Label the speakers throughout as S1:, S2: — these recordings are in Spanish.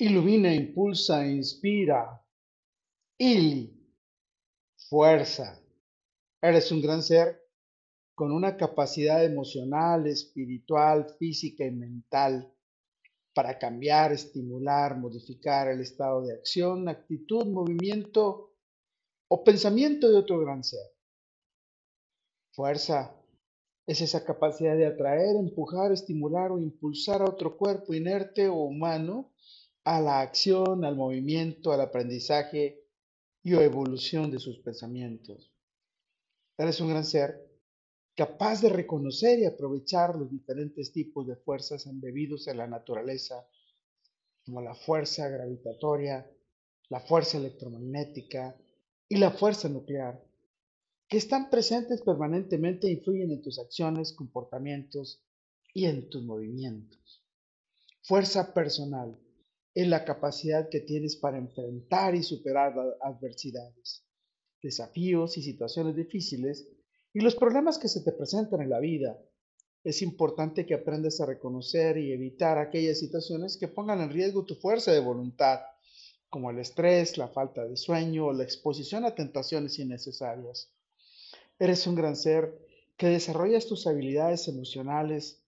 S1: Ilumina, impulsa, inspira. Ili. Fuerza. Eres un gran ser con una capacidad emocional, espiritual, física y mental para cambiar, estimular, modificar el estado de acción, actitud, movimiento o pensamiento de otro gran ser. Fuerza es esa capacidad de atraer, empujar, estimular o impulsar a otro cuerpo inerte o humano a la acción, al movimiento, al aprendizaje y o evolución de sus pensamientos. Eres un gran ser capaz de reconocer y aprovechar los diferentes tipos de fuerzas embebidos en la naturaleza, como la fuerza gravitatoria, la fuerza electromagnética y la fuerza nuclear, que están presentes permanentemente e influyen en tus acciones, comportamientos y en tus movimientos. Fuerza personal es la capacidad que tienes para enfrentar y superar adversidades, desafíos y situaciones difíciles y los problemas que se te presentan en la vida. Es importante que aprendas a reconocer y evitar aquellas situaciones que pongan en riesgo tu fuerza de voluntad, como el estrés, la falta de sueño o la exposición a tentaciones innecesarias. Eres un gran ser que desarrollas tus habilidades emocionales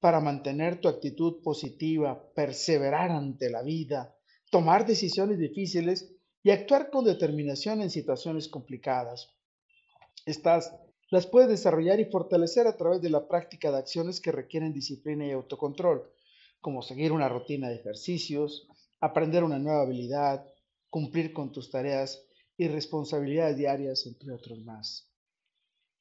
S1: para mantener tu actitud positiva, perseverar ante la vida, tomar decisiones difíciles y actuar con determinación en situaciones complicadas. Estas las puedes desarrollar y fortalecer a través de la práctica de acciones que requieren disciplina y autocontrol, como seguir una rutina de ejercicios, aprender una nueva habilidad, cumplir con tus tareas y responsabilidades diarias, entre otros más.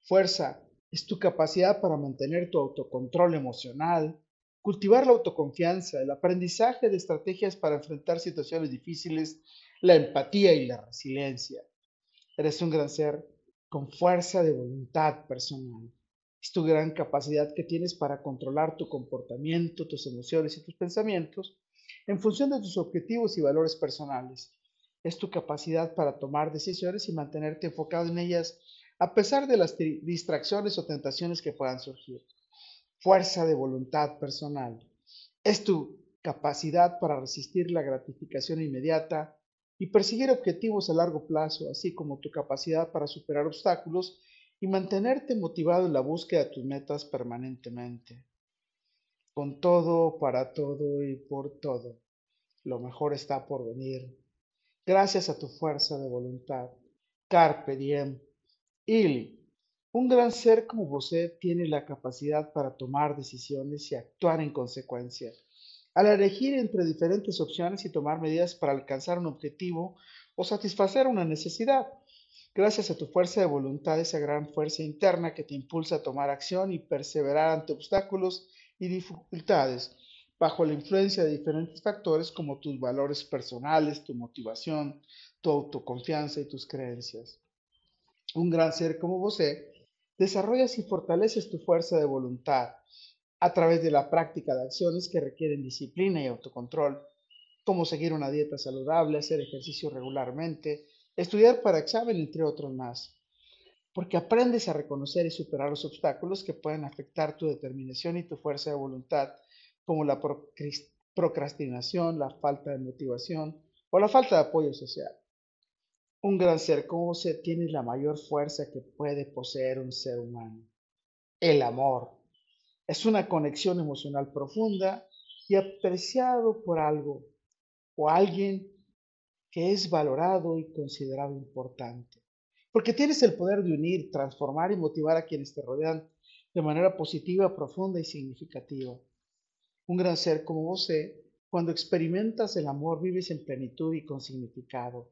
S1: Fuerza, es tu capacidad para mantener tu autocontrol emocional, cultivar la autoconfianza, el aprendizaje de estrategias para enfrentar situaciones difíciles, la empatía y la resiliencia. Eres un gran ser con fuerza de voluntad personal. Es tu gran capacidad que tienes para controlar tu comportamiento, tus emociones y tus pensamientos en función de tus objetivos y valores personales. Es tu capacidad para tomar decisiones y mantenerte enfocado en ellas a pesar de las distracciones o tentaciones que puedan surgir. Fuerza de voluntad personal. Es tu capacidad para resistir la gratificación inmediata y perseguir objetivos a largo plazo, así como tu capacidad para superar obstáculos y mantenerte motivado en la búsqueda de tus metas permanentemente. Con todo, para todo y por todo, lo mejor está por venir. Gracias a tu fuerza de voluntad. Carpe diem. Ili, un gran ser como José tiene la capacidad para tomar decisiones y actuar en consecuencia. Al elegir entre diferentes opciones y tomar medidas para alcanzar un objetivo o satisfacer una necesidad, gracias a tu fuerza de voluntad, esa gran fuerza interna que te impulsa a tomar acción y perseverar ante obstáculos y dificultades, bajo la influencia de diferentes factores como tus valores personales, tu motivación, tu autoconfianza y tus creencias un gran ser como vos, desarrollas y fortaleces tu fuerza de voluntad a través de la práctica de acciones que requieren disciplina y autocontrol, como seguir una dieta saludable, hacer ejercicio regularmente, estudiar para examen, entre otros más. Porque aprendes a reconocer y superar los obstáculos que pueden afectar tu determinación y tu fuerza de voluntad, como la procrastinación, la falta de motivación o la falta de apoyo social. Un gran ser como usted tiene la mayor fuerza que puede poseer un ser humano. El amor. Es una conexión emocional profunda y apreciado por algo o alguien que es valorado y considerado importante. Porque tienes el poder de unir, transformar y motivar a quienes te rodean de manera positiva, profunda y significativa. Un gran ser como vos, cuando experimentas el amor, vives en plenitud y con significado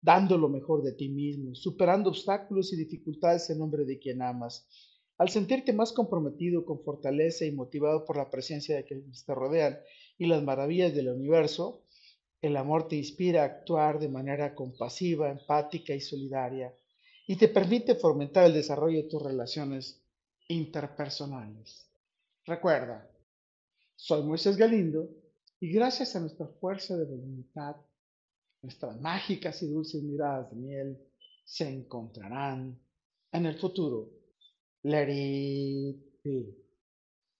S1: dando lo mejor de ti mismo, superando obstáculos y dificultades en nombre de quien amas. Al sentirte más comprometido con fortaleza y motivado por la presencia de quienes te rodean y las maravillas del universo, el amor te inspira a actuar de manera compasiva, empática y solidaria y te permite fomentar el desarrollo de tus relaciones interpersonales. Recuerda, soy Moisés Galindo y gracias a nuestra fuerza de voluntad nuestras mágicas y dulces miradas de miel se encontrarán en el futuro. Let it be.